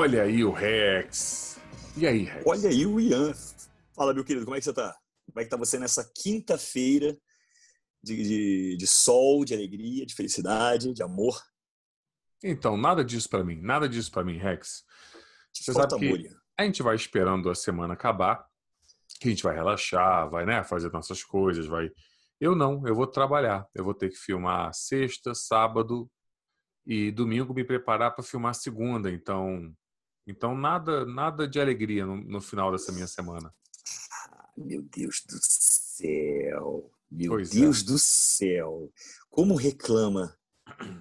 Olha aí o Rex. E aí, Rex? Olha aí o Ian. Fala, meu querido, como é que você tá? Como é que tá você nessa quinta-feira de, de, de, sol, de alegria, de felicidade, de amor? Então, nada disso para mim. Nada disso para mim, Rex. Você sabe que a gente vai esperando a semana acabar, que a gente vai relaxar, vai né, fazer nossas coisas, vai... Eu não, eu vou trabalhar. Eu vou ter que filmar sexta, sábado e domingo me preparar para filmar segunda. Então, então nada, nada de alegria no, no final dessa minha semana. Meu Deus do céu. Meu pois Deus é. do céu. Como reclama.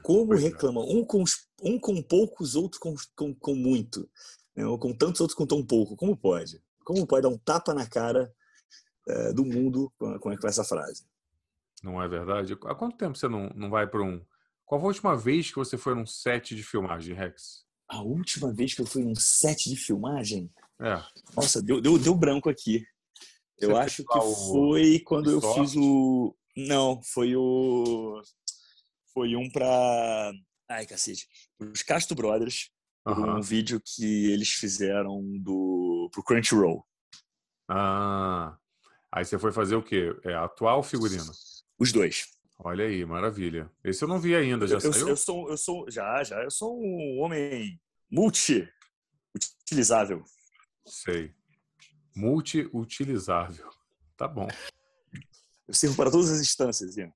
Como pois é. reclama. É. Um, com, um com poucos, outro com, com, com muito. Né? Ou com tantos, outros com tão pouco. Como pode? Como pode dar um tapa na cara é, do mundo com, com, essa frase? Não é verdade? Há quanto tempo você não, não vai para um. Qual foi a última vez que você foi num set de filmagem, Rex? A última vez que eu fui num set de filmagem? É. Nossa, deu, deu, deu branco aqui. Eu Você acho que foi quando eu fiz o. Não, foi o. Foi um pra. Ai, cacete. Os Castro Brothers. Uhum. Um vídeo que eles fizeram do pro Crunchyroll. Ah. Aí você foi fazer o quê? É atual figurino? Os dois. Olha aí, maravilha. Esse eu não vi ainda, já eu, saiu? Eu sou, eu sou, já, já. Eu sou um homem multi utilizável. Sei. Multi-utilizável. Tá bom. Eu sirvo para todas as instâncias, Ian.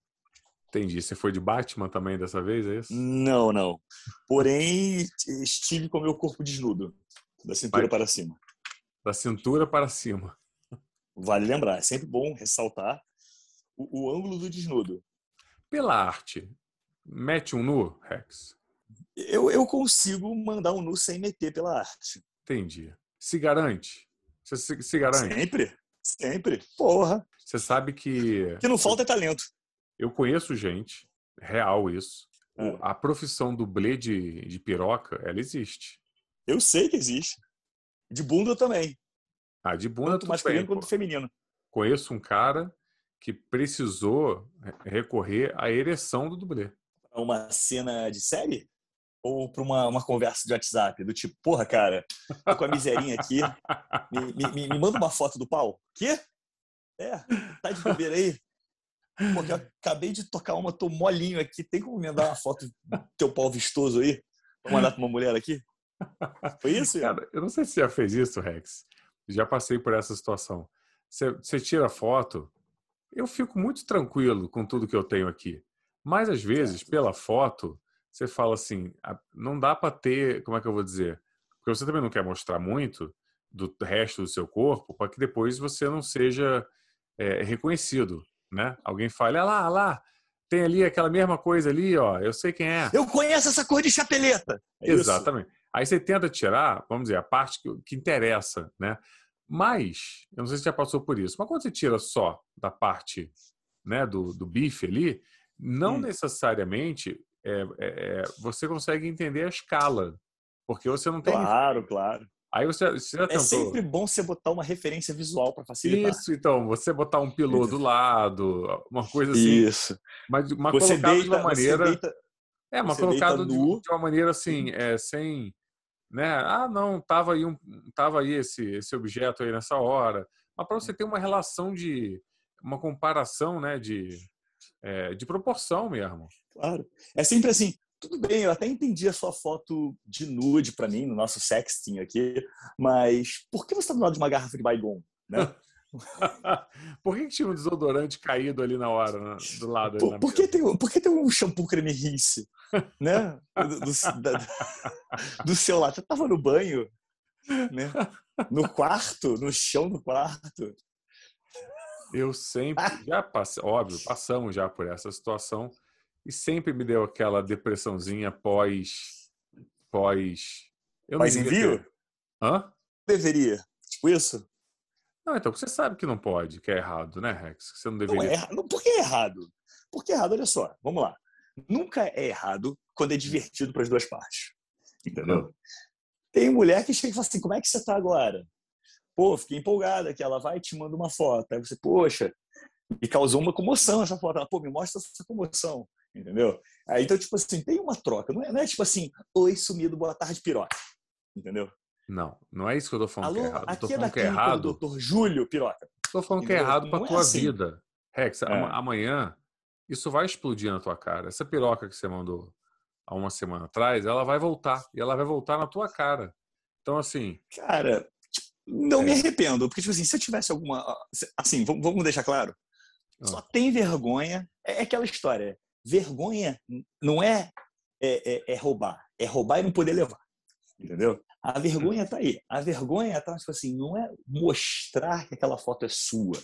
Entendi. Você foi de Batman também dessa vez, é isso? Não, não. Porém, estive com o meu corpo desnudo, da cintura Vai. para cima. Da cintura para cima. Vale lembrar, é sempre bom ressaltar o, o ângulo do desnudo. Pela arte, mete um nu, Rex? Eu, eu consigo mandar um nu sem meter pela arte. Entendi. Se garante? Você se, se garante? Sempre. Sempre. Porra. Você sabe que. que não falta é talento. Eu conheço gente, real isso. É. A profissão dublê de, de piroca, ela existe. Eu sei que existe. De bunda também. Ah, de bunda Tanto masculino quanto feminino. Conheço um cara que precisou recorrer à ereção do dublê. Uma cena de série? ou para uma, uma conversa de WhatsApp, do tipo, porra, cara, tô com a miserinha aqui, me, me, me manda uma foto do pau. Quê? É, tá de bobeira aí? Pô, já acabei de tocar uma, tô molinho aqui, tem como me mandar uma foto do teu pau vistoso aí? Vou mandar para uma mulher aqui? Foi isso? Cara, eu não sei se você já fez isso, Rex. Já passei por essa situação. Você, você tira foto, eu fico muito tranquilo com tudo que eu tenho aqui. Mas às vezes, pela foto, você fala assim, não dá para ter, como é que eu vou dizer? Porque você também não quer mostrar muito do resto do seu corpo para que depois você não seja é, reconhecido, né? Alguém fale, ah lá, ah lá, tem ali aquela mesma coisa ali, ó, eu sei quem é. Eu conheço essa cor de chapeleta. É Exatamente. Isso. Aí você tenta tirar, vamos dizer, a parte que, que interessa, né? Mas, eu não sei se já passou por isso, mas quando você tira só da parte né, do, do bife ali, não hum. necessariamente é, é, é, você consegue entender a escala, porque você não tem. Claro, claro. Aí você, você já É sempre bom você botar uma referência visual para facilitar. Isso, então, você botar um pilô do lado, uma coisa assim. Isso. Mas uma você colocado deita, de uma maneira. Deita, é, mas colocado de, de, uma maneira assim, é, sem. Né? Ah, não, tava aí, um, tava aí esse, esse objeto aí nessa hora. Mas para você ter uma relação de. uma comparação, né? De, é, de proporção mesmo. Claro. É sempre assim, tudo bem, eu até entendi a sua foto de nude para mim, no nosso sexting aqui, mas por que você está do lado de uma garrafa de Baygon, né? por que, tinha um desodorante caído ali na hora, né? do lado? Por, por, que tem, por que tem um shampoo creme rinse, né? Do, do, da, do seu lado. Você tava no banho, né? No quarto, no chão do quarto. Eu sempre, já passei, óbvio, passamos já por essa situação e sempre me deu aquela depressãozinha pós, pós. Eu pós envio? Ter... Hã? Deveria, tipo isso. Não, então você sabe que não pode, que é errado, né, Rex? Que você não deveria. Não é errado. Por que é errado? Por que é errado? Olha só, vamos lá. Nunca é errado quando é divertido para as duas partes. Entendeu? Hum. Tem mulher que chega e fala assim: como é que você está agora? Pô, fiquei empolgada que ela vai e te manda uma foto. Aí você, poxa, me causou uma comoção essa foto. Ela, pô, me mostra essa comoção, entendeu? Aí, então, tipo assim, tem uma troca. Não é, não é tipo assim, oi, sumido, boa tarde, piroca. Entendeu? Não, não é isso que eu tô falando Alô, que é errado. Eu tô aqui é falando da que é errado. do Dr. Júlio Piroca. Tô falando que é Entendeu? errado pra Não é tua assim. vida. Rex, É. ama- amanhã isso vai explodir na tua cara. Essa piroca que você mandou há uma semana atrás, ela vai voltar. E ela vai voltar na tua cara. Então, assim, Cara, não me É. arrependo. Porque, tipo assim, se eu tivesse alguma. Assim, vamos vamos deixar claro. Ah. Só tem vergonha. É aquela história. Vergonha não é, é, é- é roubar. É roubar e não poder levar. Entendeu? A vergonha tá aí. A vergonha tá, tipo assim, não é mostrar que aquela foto é sua.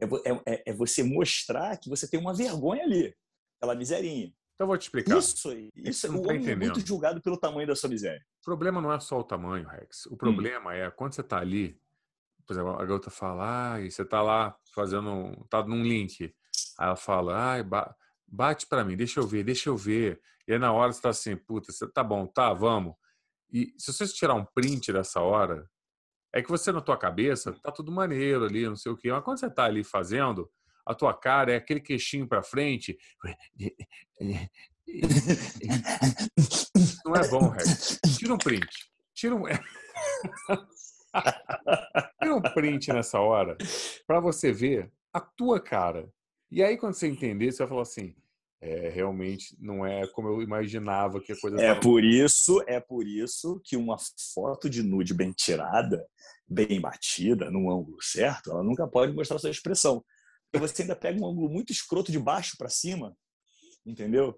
É, é- é- é você mostrar que você tem uma vergonha ali. Aquela miserinha. então eu vou te explicar. Isso aí. Isso, não o tá homem é muito julgado pelo tamanho da sua miséria. O problema não é só o tamanho, Rex. Hum. O problema é quando você tá ali, por exemplo, a garota fala, ai, você tá lá fazendo, um- tá num link. Aí ela fala, ai, ba- bate pra mim, deixa eu ver, deixa eu ver. E aí na hora você tá assim, puta, você tá bom, tá, vamos. E se você tirar um print dessa hora, é que você na tua cabeça tá tudo maneiro ali, não sei o quê. Mas quando você tá ali fazendo, a tua cara é aquele queixinho pra frente. Não é bom, Rex. Tira um print. Tira um. Tira um print nessa hora pra você ver a tua cara. E aí, quando você entender, você vai falar assim: é, realmente não é como eu imaginava que a coisa É tava. por isso, é por isso que uma foto de nude bem tirada, bem batida, num ângulo certo, ela nunca pode mostrar sua expressão. Porque você ainda pega um ângulo muito escroto de baixo para cima, entendeu?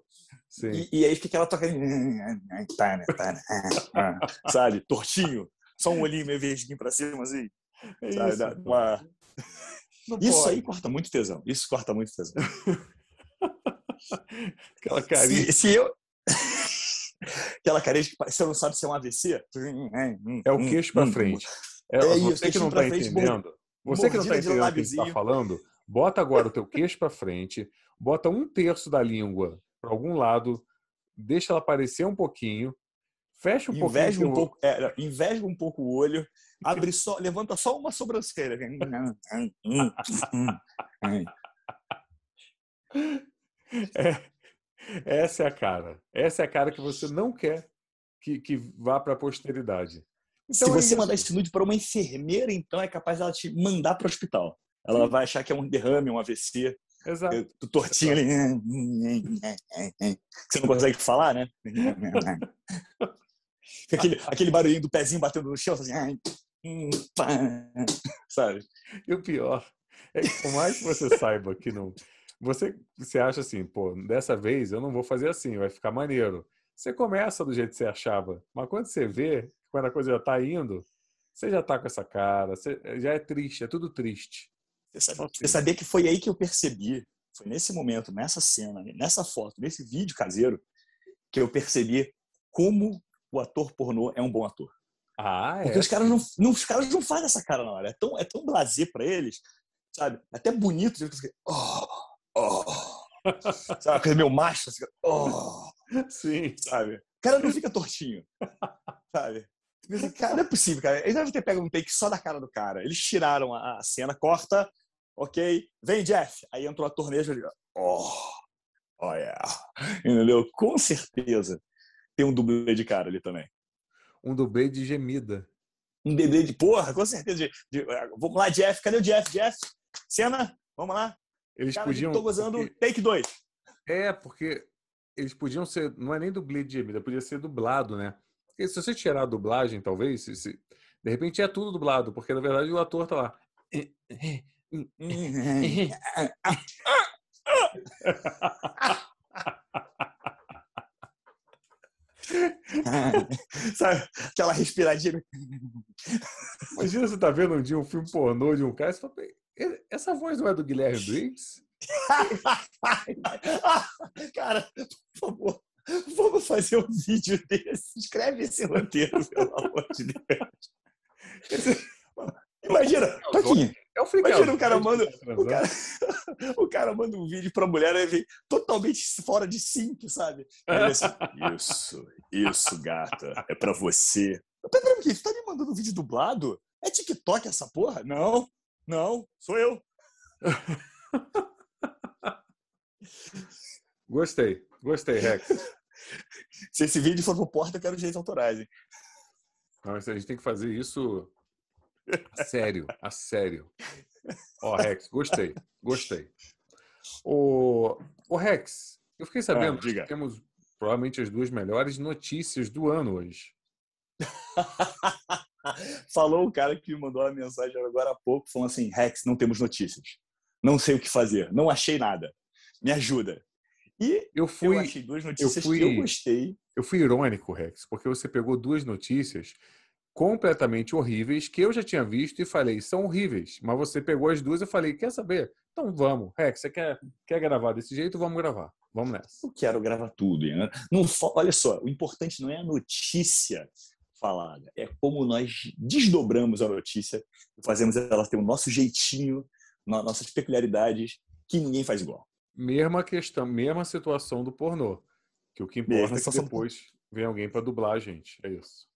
Sim. E, e aí fica aquela toca sabe, tortinho, só um olhinho meio verdinho para cima assim, É sabe? isso. Uma- Isso aí corta muito tesão. Isso corta muito tesão. Aquela carinha. Se, se eu aquela carinha que você não sabe se é um AVC, É o queixo pra frente. É, É você isso, que não tá frente, entendendo. Você que não tá de entendendo o que tá lábiozinho. falando, bota agora o teu queixo pra frente, bota um terço da língua para algum lado, deixa ela aparecer um pouquinho, fecha um Inveja pouquinho. um pouco, é, inveja um pouco o olho, abre só, levanta só uma sobrancelha. É, essa é a cara. Essa é a cara que você não quer que, que vá para a posteridade. Se Então é você isso. mandar esse nude para uma enfermeira, então é capaz dela te mandar para o hospital. Ela vai achar que é um derrame, um AVC, Exato. tu tortinho ali. Você não consegue falar, né? Aquele, aquele barulhinho do pezinho batendo no chão, assim, sabe? E o pior é que por mais que você saiba que não. Você, você acha assim, pô, dessa vez eu não vou fazer assim, vai ficar maneiro. Você começa do jeito que você achava, mas quando você vê, quando a coisa já tá indo, você já tá com essa cara, você, já é triste, é tudo triste. Você sabia, você sabia que foi aí que eu percebi, foi nesse momento, nessa cena, nessa foto, nesse vídeo caseiro, que eu percebi como o ator pornô é um bom ator. Ah, é. Porque os caras não, não, os caras não fazem essa cara na hora. É tão, é tão blazer pra eles, sabe? Até bonito. fica, Oh, oh. Sabe, aquele meu macho, assim, oh, Sim. sabe? O cara não fica tortinho, sabe? Pensa, Cara, não é possível, cara. Eles devem ter pego um take só da cara do cara. Eles tiraram a a cena, corta, ok, vem Jeff. Aí entrou a torneja e oh, oh yeah. Entendeu? Com certeza tem um dublê de cara ali também. Um dublê de gemida. Um dublê de porra, com certeza. De, de- vamos lá, Jeff. Cadê o Jeff? Jeff? Cena? Vamos lá. Eles Cara, podiam. tô gozando. porque- Take 2. É, porque eles podiam ser. Não é nem dublê de gemida, podia ser dublado, né? Porque se você tirar a dublagem, talvez, se- se- de repente é tudo dublado, porque na verdade o ator tá lá. Sabe? Aquela respiradinha. Imagina você tá vendo um dia um filme pornô de um cara e você fala, "Ele- essa voz não é do Guilherme Briggs? Cara, por favor, vamos fazer um vídeo desse. Escreve esse roteiro, pelo amor de Deus. Imagina, Toquinho, É o Freak Imagina o cara né, manda- tá o cara, o cara manda um vídeo pra mulher e vem totalmente fora de sync, sabe? Aí ele assim, isso, isso, gata, é pra você. Peraí, você tá me mandando um vídeo dublado? É TikTok essa porra? Não, não, sou eu. Gostei, gostei, Rex. Se esse vídeo for pro porta, eu quero direitos autorais, hein? Não, a gente tem que fazer isso a sério, a sério. Ó, Rex, gostei, gostei. O, o Rex, eu fiquei sabendo ah, que temos provavelmente as duas melhores notícias do ano hoje. Falou o cara que me mandou uma mensagem agora há pouco, falando assim: Rex, não temos notícias. Não sei o que fazer. Não achei nada. Me ajuda. E eu, fui, eu achei duas notícias eu fui, que eu gostei. Eu fui irônico, Rex, porque você pegou duas notícias completamente horríveis que eu já tinha visto e falei, são horríveis. Mas você pegou as duas e eu falei, quer saber? Então vamos. Rex, você quer, quer gravar desse jeito? Vamos gravar. Vamos nessa. Eu quero gravar tudo. Não, olha só, o importante não é a notícia falada, é como nós desdobramos a notícia e fazemos ela ter o nosso jeitinho, nossas peculiaridades, que ninguém faz igual. Mesma questão, mesma situação do pornô. Que o que importa é que depois do... vem alguém para dublar a gente. É isso.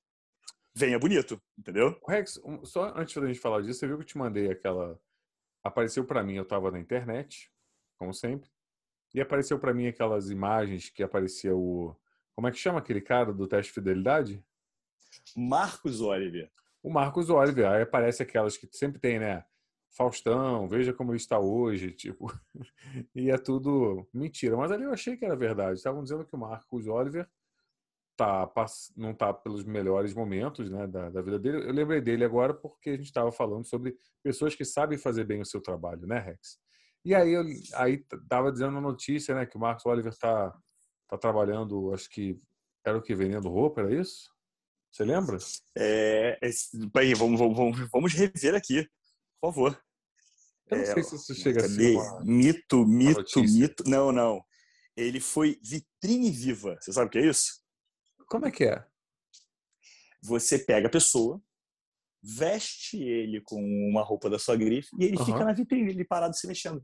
Venha bonito, entendeu? Rex, só antes da gente falar disso, você viu que eu te mandei aquela. Apareceu para mim, eu estava na internet, como sempre, e apareceu para mim aquelas imagens que aparecia o. Como é que chama aquele cara do teste de fidelidade? Marcos Oliver. O Marcos Oliver. Aí aparece aquelas que sempre tem, né? Faustão, veja como ele está hoje, tipo. e é tudo mentira. Mas ali eu achei que era verdade. Estavam dizendo que o Marcos Oliver tá, não está pelos melhores momentos né, da, da, vida dele. Eu lembrei dele agora porque a gente estava falando sobre pessoas que sabem fazer bem o seu trabalho, né, Rex? E aí eu aí tava dizendo a notícia, né, que o Marcos Oliver está tá trabalhando, acho que era o que vendendo roupa, era isso? Você lembra? É, bem, vamos, vamos, vamos rever aqui, por favor. Eu não é, sei se isso chega a ser uma, mito, mito, mito. Não, não. Ele foi vitrine viva. Você sabe o que é isso? Como é que é? Você pega a pessoa, veste ele com uma roupa da sua grife e ele uhum. fica na vitrine, ele parado se mexendo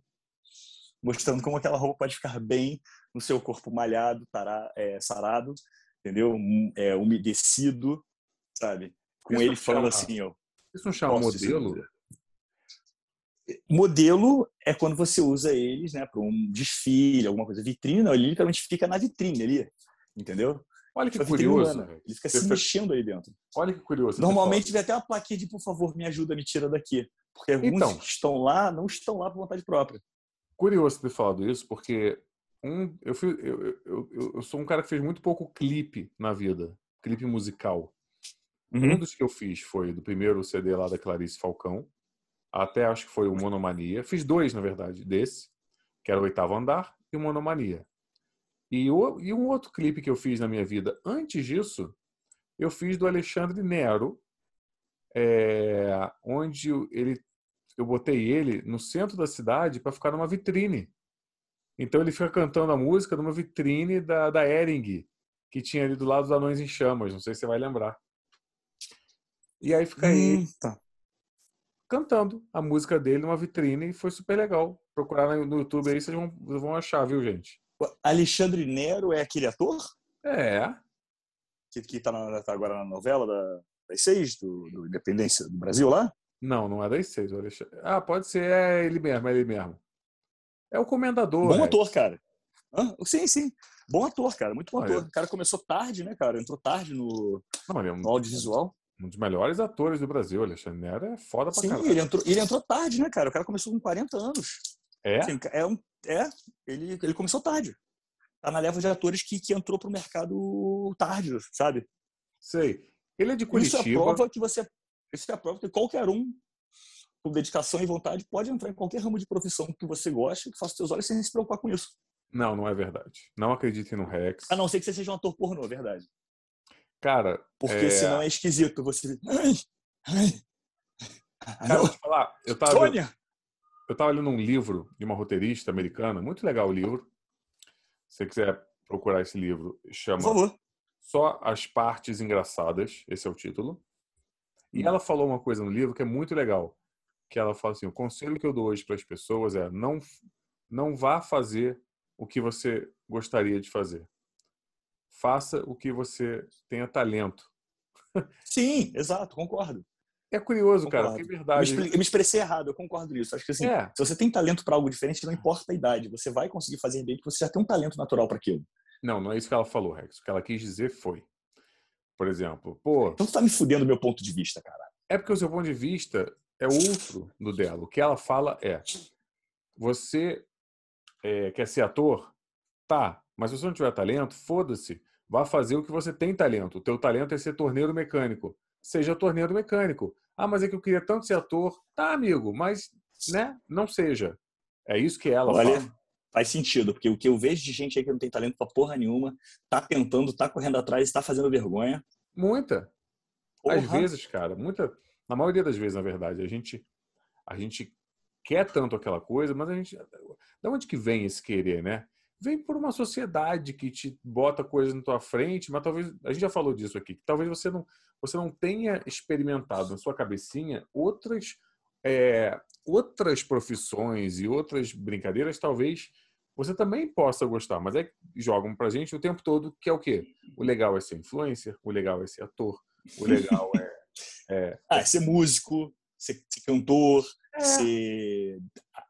mostrando como aquela roupa pode ficar bem no seu corpo malhado, tará, é, sarado, entendeu? É, umedecido, sabe? Com isso ele falando assim, ó. Isso não chama modelo? Dizer. Modelo é quando você usa eles, né, para um desfile, alguma coisa, vitrine, não, ele literalmente fica na vitrine ali, entendeu? Olha que curioso. Ele fica se mexendo aí dentro. Olha que curioso. Normalmente vem até uma plaquinha de, por favor, me ajuda, me tira daqui. Porque alguns então, que estão lá não estão lá por vontade própria curioso ter falado isso, porque um, eu, fui, eu, eu, eu, sou um cara que fez muito pouco clipe na vida, clipe musical. Uhum. Um dos que eu fiz foi do primeiro CD lá da Clarice Falcão, até acho que foi o Monomania. Fiz dois, na verdade, desse, que era o Oitavo Andar e o Monomania. E, o, e um outro clipe que eu fiz na minha vida antes disso, eu fiz do Alexandre Nero, é, onde ele eu botei ele no centro da cidade para ficar numa vitrine. Então ele fica cantando a música numa vitrine da, da Ering, que tinha ali do lado dos Anões em Chamas, não sei se você vai lembrar. E aí fica aí cantando a música dele numa vitrine e foi super legal. Procurar no YouTube aí, vocês vão, vão achar, viu, gente? Alexandre Nero é aquele ator? É. Que, que tá, na, tá agora na novela da, das seis, do, do Independência do Brasil lá? Não, não é das seis, o Alexandre. Ah, pode ser, é ele mesmo, é ele mesmo. É o comendador. Bom é. ator, cara. Ah, sim, sim. Bom ator, cara. Muito bom ah, ator. O cara começou tarde, né, cara? Entrou tarde no, não, é um, no audiovisual. Um dos melhores atores do Brasil, Alexandre Nero é foda pra Sim, caralho. ele entrou, ele entrou tarde, né, cara? O cara começou com 40 anos. É? Assim, é, um, é ele, ele começou tarde. Tá na leva de atores que, que entrou pro mercado tarde, sabe? Sei. Ele é de Curitiba. Isso é prova que você isso é a prova que qualquer um, com dedicação e vontade, pode entrar em qualquer ramo de profissão que você goste, que faça seus olhos sem se preocupar com isso. Não, não é verdade. Não acreditem no Rex. A não ser que você seja um ator pornô, é verdade. Cara. Porque é... senão é esquisito. Você. Cara, te falar, eu tava. Sônia! Eu tava lendo um livro de uma roteirista americana, muito legal o livro. Se você quiser procurar esse livro, chama Por favor. Só as Partes Engraçadas, esse é o título. E ela falou uma coisa no livro que é muito legal, que ela fala assim: o conselho que eu dou hoje para as pessoas é não não vá fazer o que você gostaria de fazer. Faça o que você tenha talento. Sim, exato, concordo. É curioso, concordo. cara, porque é verdade. Eu me, eu me, expressei errado, eu concordo nisso. Acho que assim, é. se você tem talento para algo diferente, não importa a idade, você vai conseguir fazer bem, porque você já tem um talento natural para aquilo. Não, não é isso que ela falou, Rex. O que ela quis dizer foi: por exemplo. Pô, então tu tá me fudendo do meu ponto de vista, cara. É porque o seu ponto de vista é outro do dela. O que ela fala é: você é, quer ser ator? Tá, mas se você não tiver talento, foda-se. Vá fazer o que você tem talento. O teu talento é ser torneiro mecânico. Seja torneiro mecânico. Ah, mas é que eu queria tanto ser ator. Tá, amigo, mas né, não seja. É isso que ela Olha, fala. Faz sentido, porque o que eu vejo de gente aí que não tem talento pra porra nenhuma, tá tentando, tá correndo atrás, tá fazendo vergonha. Muita. Porra. Às vezes, cara, muita. Na maioria das vezes, na verdade, a gente, a gente quer tanto aquela coisa, mas a gente. Da onde que vem esse querer, né? Vem por uma sociedade que te bota coisas na tua frente, mas talvez. A gente já falou disso aqui, que talvez você não, você não tenha experimentado na sua cabecinha outras. É, outras profissões e outras brincadeiras, talvez você também possa gostar, mas é que jogam pra gente o tempo todo que é o quê? O legal é ser influencer, o legal é ser ator, o legal é. é, ah, é ser músico, ser, ser cantor, é. ser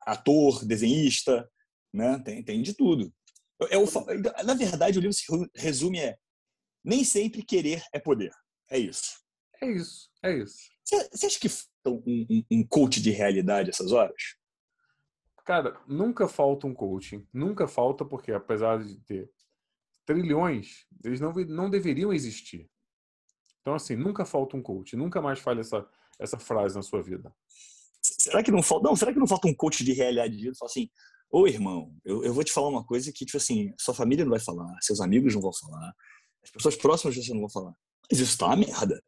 ator, desenhista, né? Tem, tem de tudo. Eu, eu, na verdade, o livro se resume é nem sempre querer é poder. É isso. É isso, é isso. Você acha que um, um, um coach de realidade essas horas? Cara, nunca falta um coaching. Nunca falta, porque apesar de ter trilhões, eles não, não deveriam existir. Então, assim, nunca falta um coach. Nunca mais fale essa, essa frase na sua vida. Será que não falta, não, será que não falta um coach de realidade? Fala assim, ô irmão, eu, eu vou te falar uma coisa que, tipo assim, sua família não vai falar, seus amigos não vão falar, as pessoas próximas de você não vão falar. Mas isso tá uma merda.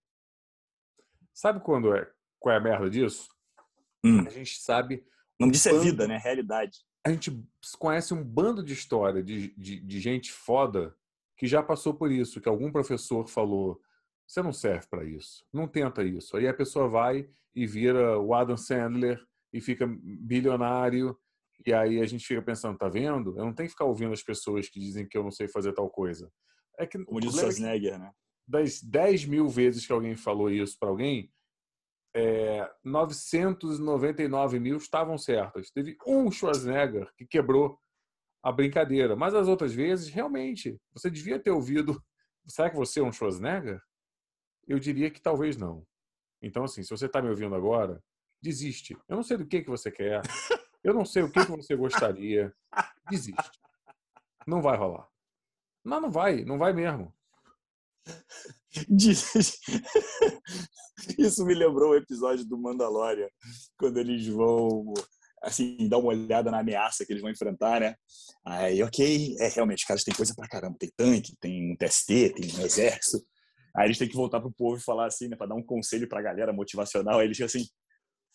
Sabe quando é, qual é a merda disso? Hum. A gente sabe o nome disso é vida, né? Realidade. A gente conhece um bando de história de, de, de gente foda que já passou por isso, que algum professor falou: você não serve para isso, não tenta isso. Aí a pessoa vai e vira o Adam Sandler e fica bilionário. E aí a gente fica pensando, tá vendo? Eu não tenho que ficar ouvindo as pessoas que dizem que eu não sei fazer tal coisa. É que, Como diz o é Schwarzenegger, né? Das 10 mil vezes que alguém falou isso para alguém, é, 999 mil estavam certas. Teve um Schwarzenegger que quebrou a brincadeira. Mas as outras vezes, realmente, você devia ter ouvido. Será que você é um Schwarzenegger? Eu diria que talvez não. Então, assim, se você está me ouvindo agora, desiste. Eu não sei do que, que você quer. Eu não sei o que, que você gostaria. Desiste. Não vai rolar. Não, não vai. Não vai mesmo. Isso me lembrou o episódio do Mandalorian, quando eles vão assim, dar uma olhada na ameaça que eles vão enfrentar, né? Aí, ok, é realmente, os caras têm coisa pra caramba. Tem tanque, tem um TST, tem um exército. Aí eles têm que voltar pro povo e falar assim, né? Pra dar um conselho pra galera motivacional. Aí eles ficam assim,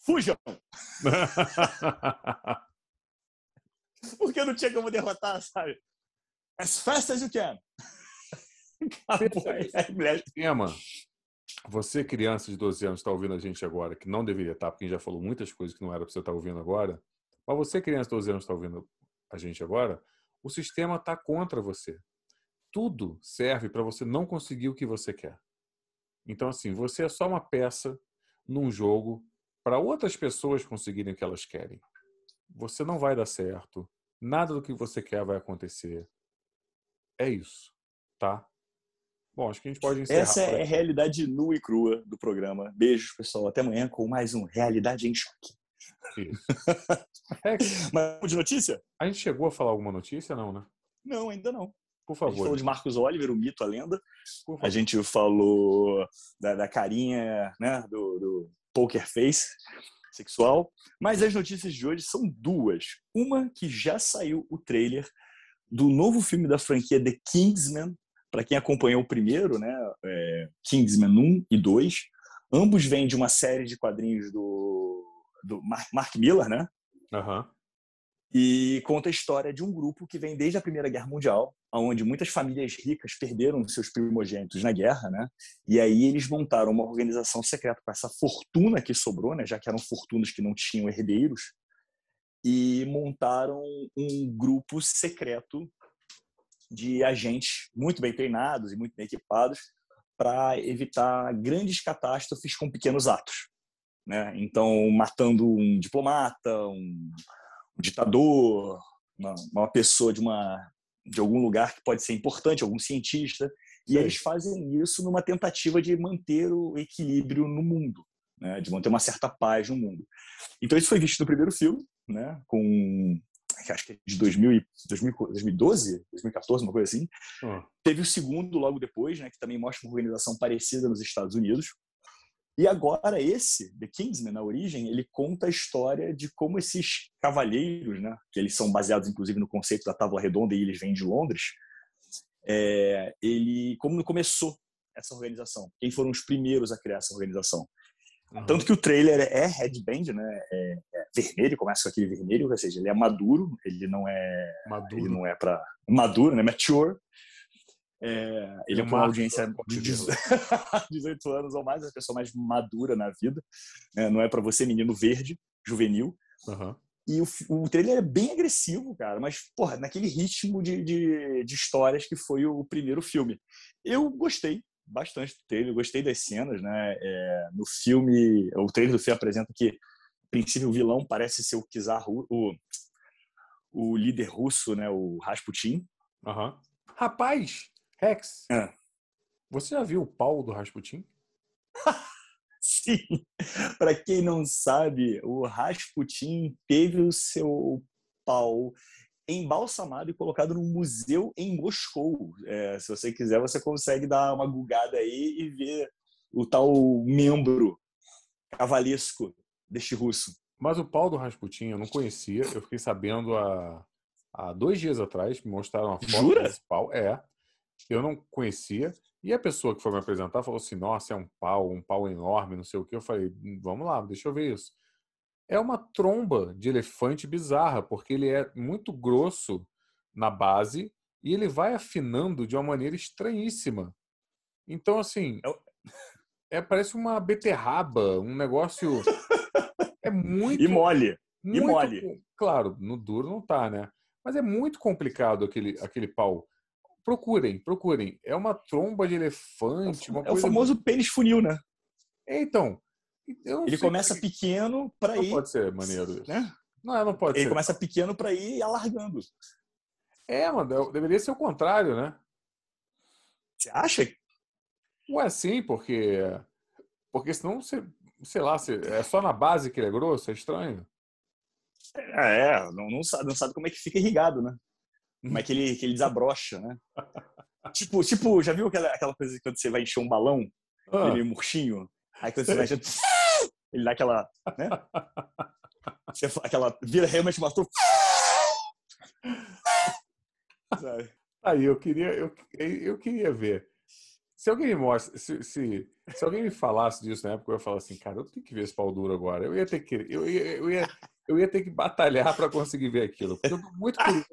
fujam! Porque não tinha como derrotar, sabe? As fast as you can. Tema. Você, criança de 12 anos, está ouvindo a gente agora, que não deveria estar, tá, porque a gente já falou muitas coisas que não era para você estar tá ouvindo agora. Mas você, criança de 12 anos, está ouvindo a gente agora, o sistema está contra você. Tudo serve para você não conseguir o que você quer. Então, assim, você é só uma peça num jogo para outras pessoas conseguirem o que elas querem. Você não vai dar certo. Nada do que você quer vai acontecer. É isso, tá? Bom, acho que a gente pode encerrar. Essa é a realidade nua e crua do programa. Beijos, pessoal. Até amanhã com mais um Realidade em Choque. Isso. é, Mas de notícia? A gente chegou a falar alguma notícia, não, né? Não, ainda não. Por favor. A gente falou de Marcos Oliver, o mito, a lenda. A gente falou da, da carinha né, do, do poker face sexual. Mas as notícias de hoje são duas. Uma que já saiu o trailer do novo filme da franquia The Kingsman, para quem acompanhou o primeiro, né, é, Kingsman 1 e 2, ambos vêm de uma série de quadrinhos do, do Mark, Mark Miller, né? Uhum. E conta a história de um grupo que vem desde a Primeira Guerra Mundial, onde muitas famílias ricas perderam seus primogênitos na guerra, né? E aí eles montaram uma organização secreta com essa fortuna que sobrou, né? Já que eram fortunas que não tinham herdeiros, e montaram um grupo secreto de agentes muito bem treinados e muito bem equipados para evitar grandes catástrofes com pequenos atos. Né? Então, matando um diplomata, um, ditador, uma, uma, pessoa de, uma, de algum lugar que pode ser importante, algum cientista. E Sim. eles fazem isso numa tentativa de manter o equilíbrio no mundo, né? de manter uma certa paz no mundo. Então isso foi visto no primeiro filme, né? com acho que é de 2000, 2012, 2014, uma coisa assim. Uhum. Teve o segundo logo depois, né, que também mostra uma organização parecida nos Estados Unidos. E agora esse, The Kingsman, na origem, ele conta a história de como esses cavalheiros, né, que eles são baseados inclusive no conceito da Tábua Redonda e eles vêm de Londres, é, ele como começou essa organização, quem foram os primeiros a criar essa organização. Uhum. Tanto que o trailer é headband, né? É, é, vermelho, começa com aquele vermelho, ou seja, ele é maduro, ele não é maduro. ele não é para maduro, né? Mature. É, ele é uma audiência de 18 anos ou mais, a pessoa mais madura na vida. Né? Não é para você, menino verde, juvenil. Uhum. E o, o trailer é bem agressivo, cara, mas, porra, naquele ritmo de, de, de histórias que foi o primeiro filme. Eu gostei, bastante do trailer, gostei das cenas, né? É, no filme, o trailer do filme apresenta que, a princípio, o vilão parece ser o Kizar, o, o líder russo, né? O Rasputin. Uhum. Rapaz, Rex, é. você já viu o pau do Rasputin? Sim. Para quem não sabe, o Rasputin teve o seu pau embalsamado e colocado num museu em Moscou. É, se você quiser, você consegue dar uma gugada aí e ver o tal membro cavalesco deste russo. Mas o pau do Rasputin eu não conhecia, eu fiquei sabendo há, há dois dias atrás, me mostraram a foto Jura? desse pau. É, eu não conhecia. E a pessoa que foi me apresentar falou assim: nossa, é um pau, um pau enorme, não sei o que. Eu falei: hum, vamos lá, deixa eu ver isso é uma tromba de elefante bizarra, porque ele é muito grosso na base e ele vai afinando de uma maneira estranhíssima. Então, assim, é, parece uma beterraba, um negócio. É muito. E mole. Muito, e mole. Claro, no duro não tá, né? Mas é muito complicado aquele, aquele pau. Procurem, procurem. É uma tromba de elefante. É, o famoso muito... pênis funil, né? É, então, ele começa que... pequeno para ir. Pode ser maneiro isso. Né? Não, não pode ele ser. começa pequeno para ir alargando. É, mano, deveria ser o contrário, né? Você acha? Ué, sim, porque. Porque senão você. Sei lá, você... é só na base que ele é grosso, é estranho. É, não, não, sabe, não sabe como é que fica irrigado, né? É que ele, que ele desabrocha, né? tipo, tipo, já viu aquela, aquela coisa quando você vai encher um balão? Ah. Aquele murchinho? Aí quando você vai encher. Ele dá aquela. Né? aquela. Vira realmente uma Aí eu queria, eu, eu queria ver. Se alguém me mostra, se, se, se, alguém me falasse disso na época, eu ia falar assim, cara, eu tenho que ver esse pau duro agora. Eu ia ter que, eu ia, eu ia, eu ia ter que batalhar para conseguir ver aquilo, porque eu tô muito curioso.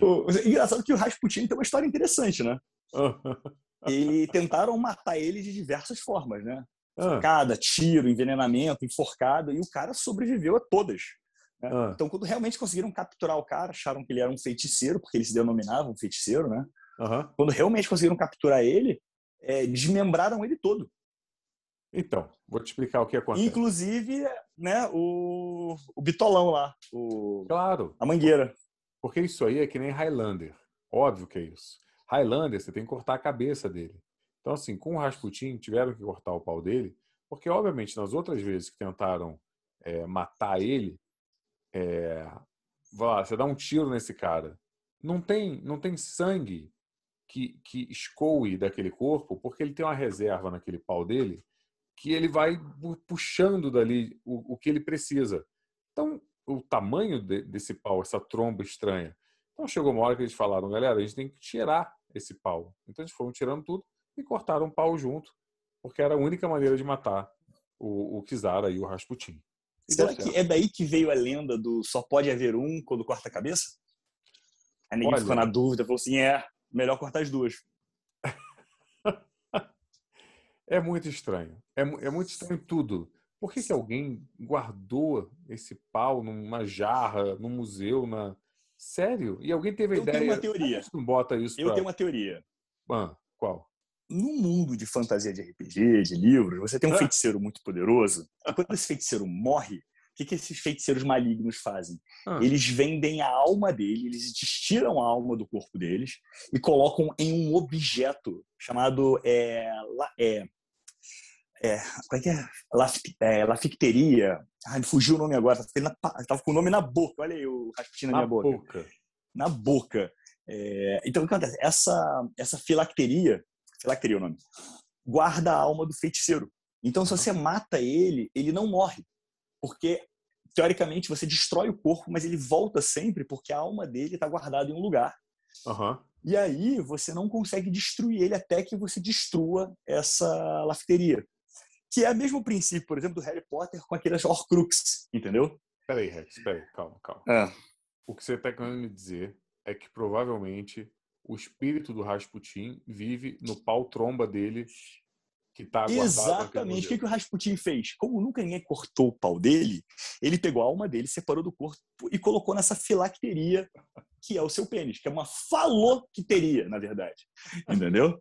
O, engraçado que o Rasputin tem uma história interessante, né? Ele tentaram matar ele de diversas formas, né? Ah. Facada, tiro, envenenamento, enforcada, e o cara sobreviveu a todas. Né? Ah. Então, quando realmente conseguiram capturar o cara, acharam que ele era um feiticeiro, porque ele se denominava um feiticeiro, né? Uhum. Quando realmente conseguiram capturar ele, é, desmembraram ele todo. Então, vou te explicar o que aconteceu. Inclusive, né, o, o bitolão lá, o, claro. a mangueira. Porque isso aí é que nem Highlander. Óbvio que é isso. Highlander, você tem que cortar a cabeça dele. Então, assim, com o Rasputin, tiveram que cortar o pau dele, porque, obviamente, nas outras vezes que tentaram é, matar ele, é, lá, você dá um tiro nesse cara, não tem, não tem sangue que, que escoe daquele corpo, porque ele tem uma reserva naquele pau dele que ele vai puxando dali o, o que ele precisa. Então, o tamanho de, desse pau, essa tromba estranha. Então, chegou uma hora que eles falaram, galera, a gente tem que tirar esse pau. Então, eles foram tirando tudo e cortaram o pau junto, porque era a única maneira de matar o, o Kizara e o Rasputin. E Será que é daí que veio a lenda do só pode haver um quando corta a cabeça? Aí ninguém Olha, ficou na dúvida, falou assim, é, melhor cortar as duas. é muito estranho. É, é muito estranho tudo. Por que, que alguém guardou esse pau numa jarra, num museu, na... Sério? E alguém teve a eu ideia... Eu tenho uma teoria. Não bota isso Eu pra... tenho uma teoria. Ah, qual? no mundo de fantasia de RPG, de livros, você tem um feiticeiro muito poderoso. E quando esse feiticeiro morre, que, que esses feiticeiros malignos fazem? Ah. Eles vendem a alma dele, eles tiram a alma do corpo deles e colocam em um objeto chamado é, é, é, como é que é? É laficteria. Ah, me fugiu o nome agora. Tava com o nome na boca. Olha aí o Rasputin na, na minha boca. boca. Na boca. É, então, o que acontece? Essa, essa filacteria, filacteria é o nome, guarda a alma do feiticeiro. Então, se você mata ele, ele não morre. Porque, teoricamente, você destrói o corpo, mas ele volta sempre porque a alma dele está guardada em um lugar. Uhum. E aí você não consegue destruir ele até que você destrua essa lafteria. Que é o mesmo princípio, por exemplo, do Harry Potter com aqueles Horcrux, entendeu? Peraí, Rex, peraí, calma, calma. É. O que você está querendo me dizer é que provavelmente o espírito do Rasputin vive no pau tromba dele que tá Exatamente. O que, que o Rasputin fez? Como nunca ninguém cortou o pau dele, ele pegou a alma dele, separou do corpo e colocou nessa filacteria que é o seu pênis, que é uma falocteria, na verdade. Entendeu?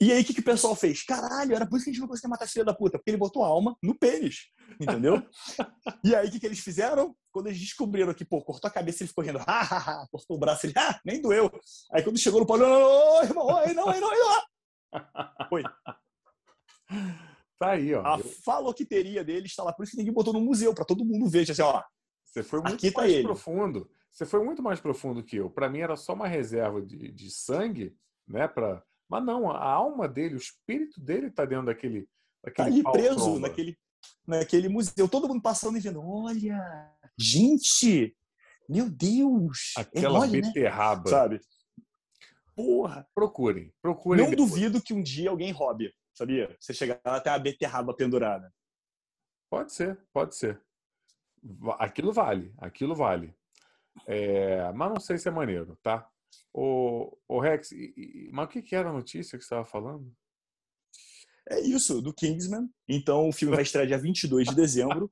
E aí, o que, que o pessoal fez? Caralho, era por isso que a gente não conseguia matar a filha da puta, porque ele botou a alma no pênis, entendeu? e aí, o que, que eles fizeram? Quando eles descobriram que, pô, cortou a cabeça, ele ficou rindo, ha, ha, ha, cortou o braço, ele, ah, nem doeu. Aí, quando chegou no pau, não, irmão, oi, não, não, não, não. Foi. Tá aí, ó. A faloquiteria dele está lá, por isso que ninguém botou no museu, para todo mundo ver, assim, ó. Você foi muito Aqui tá mais profundo. Você foi muito mais profundo que eu. Para mim era só uma reserva de, de sangue, né? Pra... Mas não, a alma dele, o espírito dele está dentro daquele. tá ali preso naquele, naquele museu. Todo mundo passando e vendo: olha, gente, meu Deus! É Aquela é mole, né? beterraba. Né? Sabe? Porra! Procurem, procurem. Não depois. duvido que um dia alguém roube sabia? Você chegar lá até a beterraba pendurada. Pode ser, pode ser. Aquilo vale, aquilo vale. É, mas não sei se é maneiro, tá? O, o Rex, e, e, mas o que, que era a notícia que você estava falando? É isso, do Kingsman. Então o filme vai estrear dia 22 de dezembro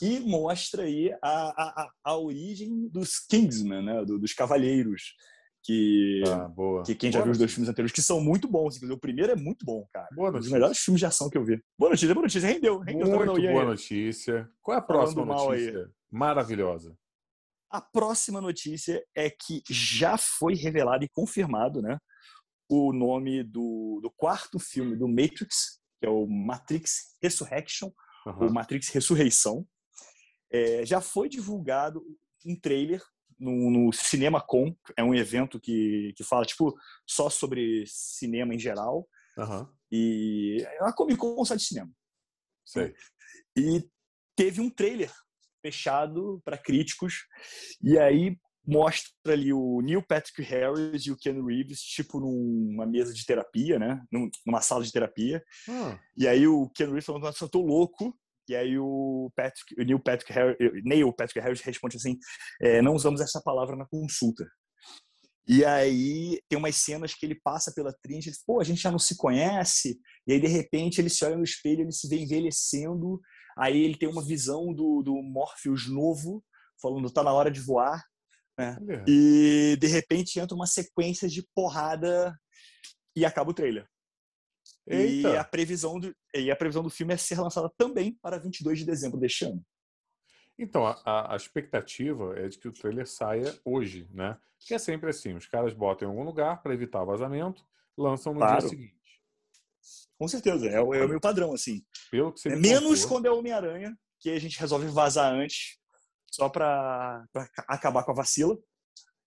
e mostra aí a, a, a origem dos Kingsman, né? Do, dos Cavaleiros que, ah, que quem já boa viu os dois filmes anteriores, que são muito bons. Inclusive, o primeiro é muito bom, cara. Boa um dos melhores filmes de ação que eu vi. Boa notícia, boa notícia. Rendeu, rendeu. Muito boa notícia. Qual é a próxima notícia? Maravilhosa. A próxima notícia é que já foi revelado e confirmado, né? O nome do, do quarto filme do Matrix, que é o Matrix Resurrection, uhum. ou Matrix Ressurreição. É, já foi divulgado um trailer no, no CinemaCon, é um evento que, que fala tipo só sobre cinema em geral. Uhum. E é uma Comic Con só de cinema. Sei. E teve um trailer fechado para críticos. E aí mostra ali o Neil Patrick Harris e o Ken Reeves, tipo numa mesa de terapia, né? Numa sala de terapia. Uhum. E aí o Ken Reeves falando, nossa, eu tô louco. E aí o, Patrick, o Neil Patrick Harris, Neil Patrick Harris responde assim: é, não usamos essa palavra na consulta. E aí tem umas cenas que ele passa pela trincha, ele diz, pô, a gente já não se conhece. E aí de repente ele se olha no espelho, ele se vê envelhecendo. Aí ele tem uma visão do, do Morpheus novo, falando tá na hora de voar. Né? E de repente entra uma sequência de porrada e acaba o trailer. E a, previsão do, e a previsão do filme é ser lançada também para 22 de dezembro deste ano. Então, a, a, expectativa é de que o trailer saia hoje, né? Que é sempre assim, os caras botam em algum lugar para evitar vazamento, lançam no claro. dia seguinte. Com certeza, é, é, o meu padrão, assim. Pelo que você é, menos quando é Homem-Aranha, que a gente resolve vazar antes, só para acabar com a vacila.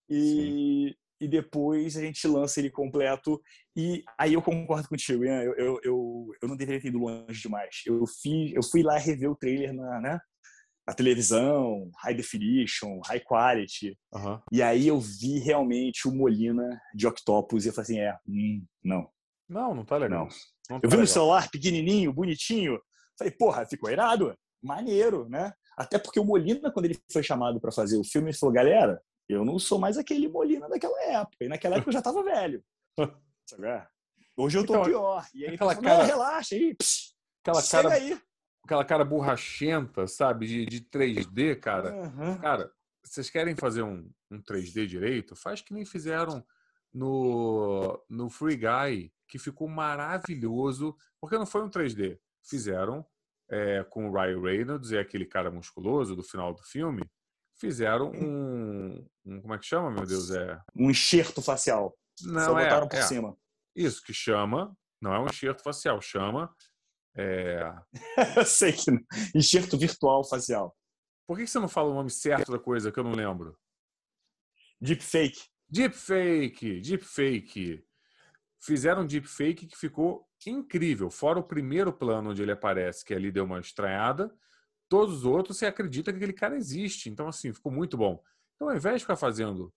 E, e depois a gente lança ele completo. E aí eu concordo contigo, Ian, eu, eu, eu, eu não deveria ter ido longe demais. Eu, fiz, eu fui lá rever o trailer na, né, na televisão, high definition, high quality. Uhum. E aí eu vi realmente o Molina de Octopus e eu falei assim, é, hum, não. Não, não tá legal. Não. Tá eu vi legal. no celular, pequenininho, bonitinho. Falei, porra, ficou irado, maneiro, né? Até porque o Molina, quando ele foi chamado para fazer o filme, ele falou, galera, eu não sou mais aquele Molina daquela época. E naquela época eu já estava velho. Hoje eu tô então, pior. E aí, aquela cara, relaxa aí. Aquela cara, aí. Aquela cara borrachenta, sabe? De, de 3D, cara. Uhum. Cara, vocês querem fazer um, um 3D direito? Faz que nem fizeram no, no Free Guy, que ficou maravilhoso. Porque não foi um 3D. Fizeram é, com o Ryan Reynolds e aquele cara musculoso do final do filme, fizeram um, um- como é que chama, meu Deus, é Um enxerto facial. não Só é, botaram por é cima. isso que chama, não é um enxerto facial, chama é, Eu sei que não. Enxerto virtual facial. Por que que você não fala o nome certo da coisa que eu não lembro? Deepfake. Deepfake, deepfake. Fizeram um deepfake que ficou incrível. Fora o primeiro plano onde ele aparece, que ali deu uma estranhada, todos os outros você acredita que aquele cara existe. Então, assim, ficou muito bom. Então, ao invés de ficar fazendo.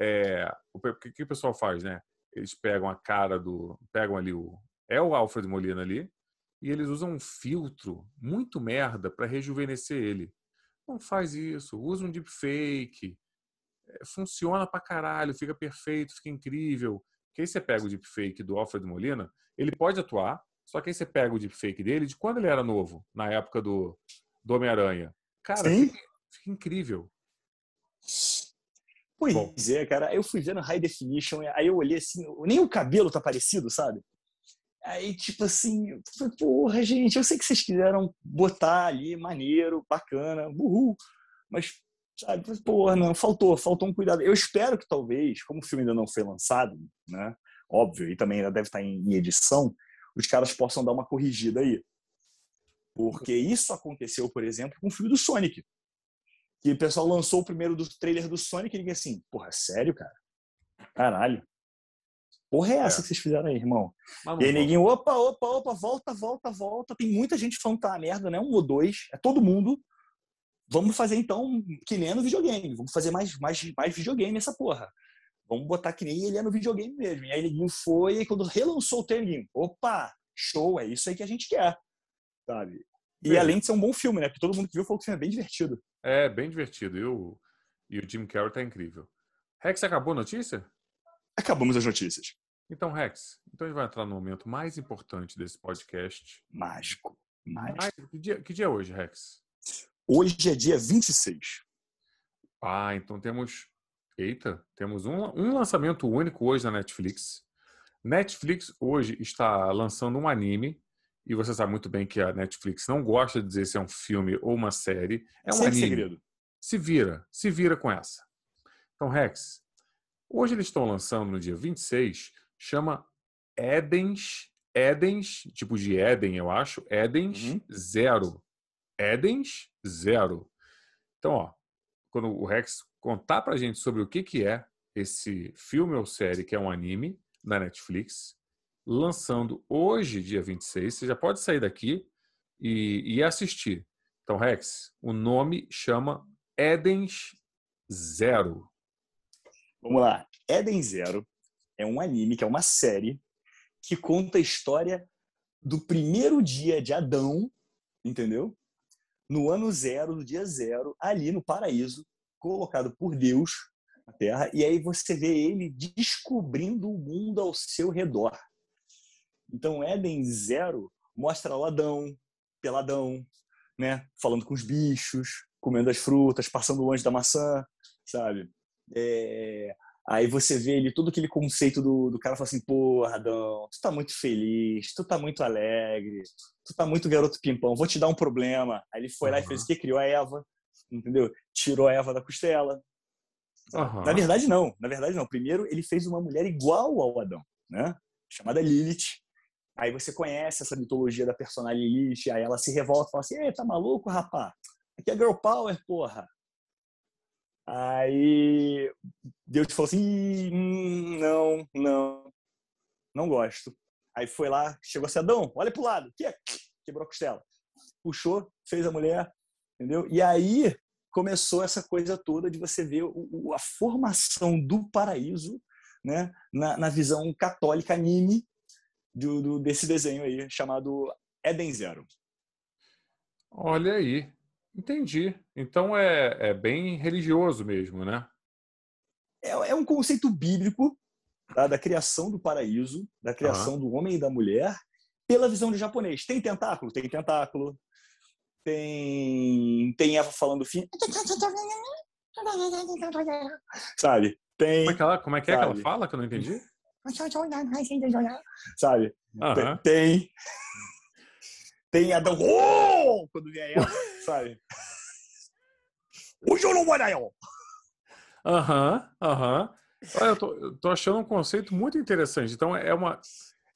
é, o que, que o pessoal faz, né? Eles pegam a cara do. Pegam ali o. É o Alfred Molina ali. E eles usam um filtro muito merda para rejuvenescer ele. Não faz isso. Usa um deepfake funciona pra caralho, fica perfeito, fica incrível. Que aí você pega o deepfake do Alfred Molina, ele pode atuar, só que aí você pega o deepfake dele de quando ele era novo, na época do, do Homem-Aranha. Cara, fica, fica incrível. Pois Bom. é, cara. Eu fui vendo High Definition, aí eu olhei assim, nem o cabelo tá parecido, sabe? Aí, tipo assim, eu falei, porra, gente, eu sei que vocês quiseram botar ali, maneiro, bacana, uhul, mas, sabe, porra, não, faltou, faltou um cuidado. Eu espero que talvez, como o filme ainda não foi lançado, né, óbvio, e também ainda deve estar em edição, os caras possam dar uma corrigida aí. Porque isso aconteceu, por exemplo, com o filme do Sonic. Que o pessoal lançou o primeiro do trailer do Sonic e ninguém assim, porra, sério, cara? Caralho. Porra é essa É. que vocês fizeram aí, irmão? Mas E aí, neguinho, opa, opa, opa, volta, volta, volta. Tem muita gente falando que tá uma merda, né? Um ou dois, é todo mundo. Vamos fazer então que nem é no videogame. Vamos fazer mais, mais, mais videogame essa porra. Vamos botar que nem ele é no videogame mesmo. E aí, neguinho foi, e quando relançou o trailer, neguinho, opa, show, é isso aí que a gente quer. Sabe? E Bem. além de ser um bom filme, né? Porque todo mundo que viu falou que o filme é bem divertido. É bem divertido. E o, e o Jim Carrey tá incrível. Rex, acabou a notícia? Acabamos as notícias. Então, Rex, então a gente vai entrar no momento mais importante desse podcast. Mágico. Mágico. Que, dia, que dia é hoje, Rex? Hoje é dia 26. Ah, então temos. Eita, temos um, um lançamento único hoje na Netflix. Netflix hoje está lançando um anime. E você sabe muito bem que a Netflix não gosta de dizer se é um filme ou uma série. É um Sem anime. segredo. Se vira, se vira com essa. Então, Rex, hoje eles estão lançando no dia 26, chama Edens, Edens, tipo de Éden, eu acho, Edens Uhum. Zero. Edens Zero. Então, ó, quando o Rex contar pra gente sobre o que, que é esse filme ou série, que é um anime da Netflix, lançando hoje, dia 26, você já pode sair daqui e, e assistir. Então, Rex, o nome chama Edens Zero. Vamos lá. Eden Zero é um anime, que é uma série, que conta a história do primeiro dia de Adão, entendeu? No ano zero, no dia zero, ali no paraíso, colocado por Deus na Terra, e aí você vê ele descobrindo o mundo ao seu redor. Então, Eden Zero mostra o Adão, peladão, né? Falando com os bichos, comendo as frutas, passando longe da maçã, sabe? É, Aí você vê ele, todo aquele conceito do, do cara fala assim, pô, Adão, tu tá muito feliz, tu tá muito alegre, tu tá muito garoto pimpão, vou te dar um problema. Aí ele foi lá e Uhum. fez o que? Criou a Eva, entendeu? Tirou a Eva da costela. Aham. Na verdade, não. Na verdade, não. Primeiro, ele fez uma mulher igual ao Adão, né? Chamada Lilith. Aí você conhece essa mitologia da personagem Lilith, aí ela se revolta e fala assim, Ei, tá maluco, rapá? Aqui é Girl Power, porra. Aí Deus falou assim, "Ih, hum, não, não, não gosto. Aí foi lá, chegou assim, Adão, olha pro lado, que quebrou a costela. Puxou, fez a mulher, entendeu? E aí começou essa coisa toda de você ver a formação do paraíso né, na, na visão católica anime do, do- desse desenho aí, chamado Eden Zero. Olha aí. Entendi. Então é, é bem religioso mesmo, né? É, é um conceito bíblico tá, da criação do paraíso, da criação do homem e da mulher, pela visão do japonês. Tem tentáculo? Tem tentáculo. Tem, tem Eva falando fim. Sabe? Tem. Como é que ela, como é, que, é que ela fala que eu não entendi? Sabe? Aham. Tem. Tem Adão. Oh! Quando vem ela, sabe? Hoje eu não vou dar, Aham, aham. Olha, eu tô, eu tô achando um conceito muito interessante. Então, é uma.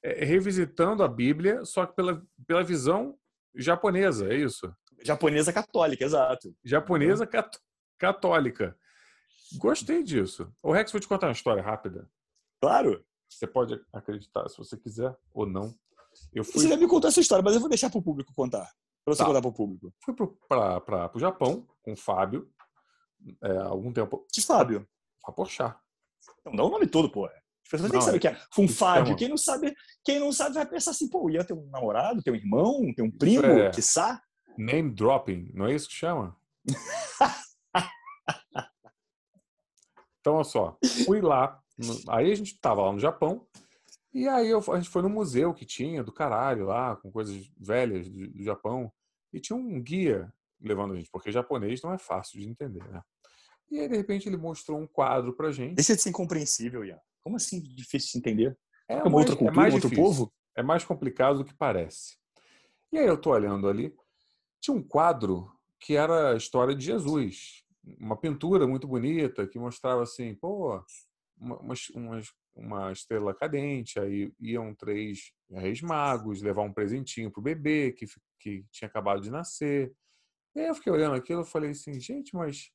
É revisitando a Bíblia, só que pela, pela visão japonesa, é isso? Japonesa católica, exato. Japonesa cat, católica. Gostei disso. O Rex, vou te contar uma história rápida. Claro. Você pode acreditar se você quiser ou não. Eu fui... Você já me contou essa história, mas eu vou deixar para o público contar. Para você tá. contar para o público. Fui para o Japão com o Fábio é, algum tempo. Que Fábio? Fábio Não dá o nome todo, pô. As pessoas têm que saber que é. Foi um Fábio. Quem não sabe, quem não sabe vai pensar assim, pô, o Ian tem um namorado, tem um irmão, tem um primo, é... quiçá. Name dropping, não é isso que chama? então, olha só, fui lá, aí a gente estava lá no Japão, e aí eu, a gente foi no museu que tinha, do caralho, lá, com coisas velhas do, do Japão, e tinha um guia levando a gente, porque japonês não é fácil de entender, né? E aí, de repente, ele mostrou um quadro pra gente. Deixa de ser incompreensível, Ian. Como assim difícil de entender? É, é uma mais, outra é cultura, é mais outro difícil. povo? É mais complicado do que parece. E aí eu tô olhando ali, tinha um quadro que era a história de Jesus. Uma pintura muito bonita que mostrava assim, pô, uma, uma, uma estrela cadente, aí iam três reis magos levar um presentinho pro bebê que, que tinha acabado de nascer. E aí eu fiquei olhando aquilo e falei assim, gente, mas...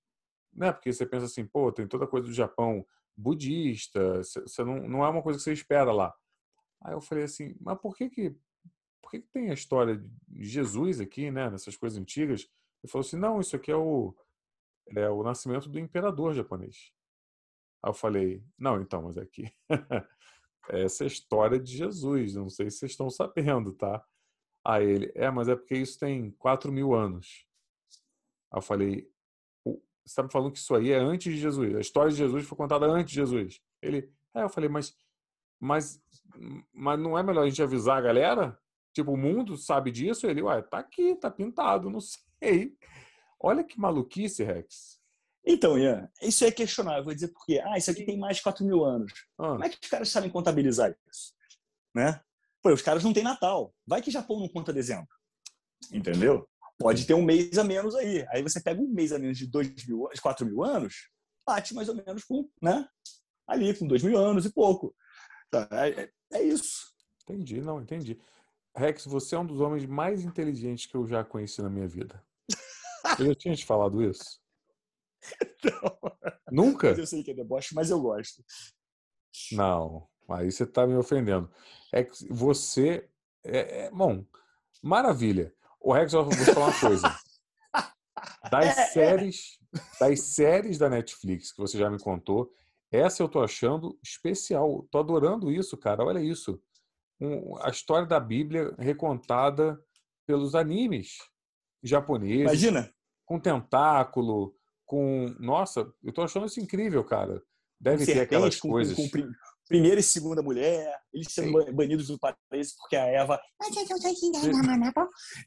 Né? Porque você pensa assim, pô, tem toda coisa do Japão budista, você não, não é uma coisa que você espera lá. Aí eu falei assim, mas por que que, por que, que tem a história de Jesus aqui, né, nessas coisas antigas? Ele falou assim, não, isso aqui é o, é o nascimento do imperador japonês. Aí eu falei, não, então, mas aqui, essa é a história de Jesus, não sei se vocês estão sabendo, tá? Aí ele, é, mas é porque isso tem 4 mil anos. Aí eu falei, você está me falando que isso aí é antes de Jesus. A história de Jesus foi contada antes de Jesus. Ele, é, eu falei, mas, mas, mas não é melhor a gente avisar a galera? Tipo, o mundo sabe disso? Ele, ué, tá aqui, tá pintado, não sei. Olha que maluquice, Rex. Então, Ian, isso é questionável. Eu vou dizer por quê. Ah, isso aqui tem mais de 4 mil anos. Ah. Como é que os caras sabem contabilizar isso? Né? Pô, os caras não têm Natal. Vai que Japão não conta dezembro. Entendeu? pode ter um mês a menos aí. Aí você pega um mês a menos de dois mil, de 4 mil anos, bate mais ou menos com, né? Ali, com dois mil anos e pouco. Tá, é, é, é isso. Entendi, não, entendi. Rex, você é um dos homens mais inteligentes que eu já conheci na minha vida. Eu já tinha te falado isso? Não. Nunca? Mas eu sei que é deboche, mas eu gosto. Não, aí você está me ofendendo. É que você. É, é, bom, maravilha. O Rex, eu vou te falar uma coisa. Das é, é. séries, das séries da Netflix que você já me contou, essa eu tô achando especial. Tô adorando isso, cara. Olha isso. Um, a história da Bíblia recontada pelos animes japoneses. Imagina. Com tentáculo, com. Nossa, eu tô achando isso incrível, cara. Deve ter aquelas com, coisas. Com, com, primeira e segunda mulher, eles sendo Sim. banidos do paraíso porque a Eva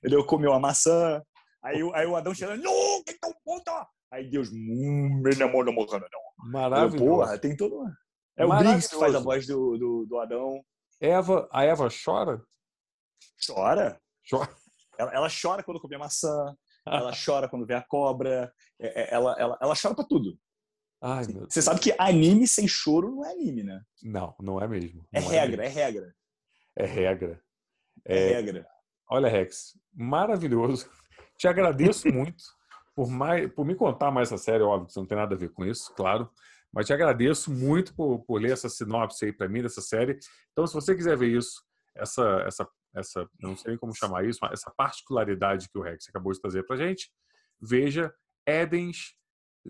ele comeu a maçã. Aí, aí o Adão chega, não, que tão puta! Aí Deus, hum, Maravilhoso. Porra, tem todo. É o Briggs que faz a voz do, do, do, Adão. Eva, a Eva chora? Chora. Chora. Ela, ela chora quando come a maçã. ela chora quando vê a cobra. É, é, ela, ela, ela chora pra tudo. Ai, Você sabe que anime sem choro não é anime, né? Não, não é mesmo. É não é regra, é, é, regra. É regra. É, é regra. Olha, Rex, maravilhoso. Te agradeço muito por, mais, por me contar mais essa série, óbvio, que não tem nada a ver com isso, claro. Mas te agradeço muito por, por ler essa sinopse aí para mim dessa série. Então, se você quiser ver isso, essa, essa, essa, não sei nem como chamar isso, essa particularidade que o Rex acabou de trazer para gente, veja Edens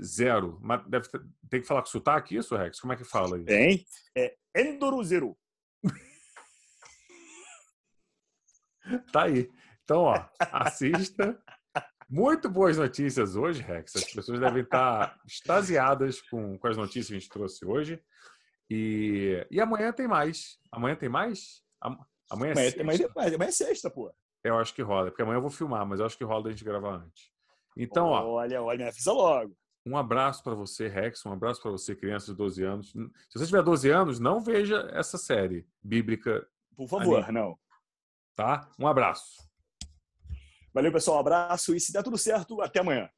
Zero. Mas deve ter, tem que falar com sotaque isso, Rex? Como é que fala isso? Tem. É Endoro Zero. tá aí. Então, ó, assista. Muito boas notícias hoje, Rex. As pessoas devem estar extasiadas com, com as notícias que a gente trouxe hoje. E, e amanhã tem mais. Amanhã tem mais? Amanhã é amanhã, sexta. Amanhã, amanhã é sexta, pô. Eu acho que rola, porque amanhã eu vou filmar, mas eu acho que rola da gente gravar antes. Então, ó. Olha, olha, me avisa logo. Um abraço para você, Rex. Um abraço para você, criança de 12 anos. Se você tiver 12 anos, não veja essa série bíblica. Por favor, não. Tá? Um abraço. Valeu, pessoal. Um abraço e se der tudo certo, até amanhã.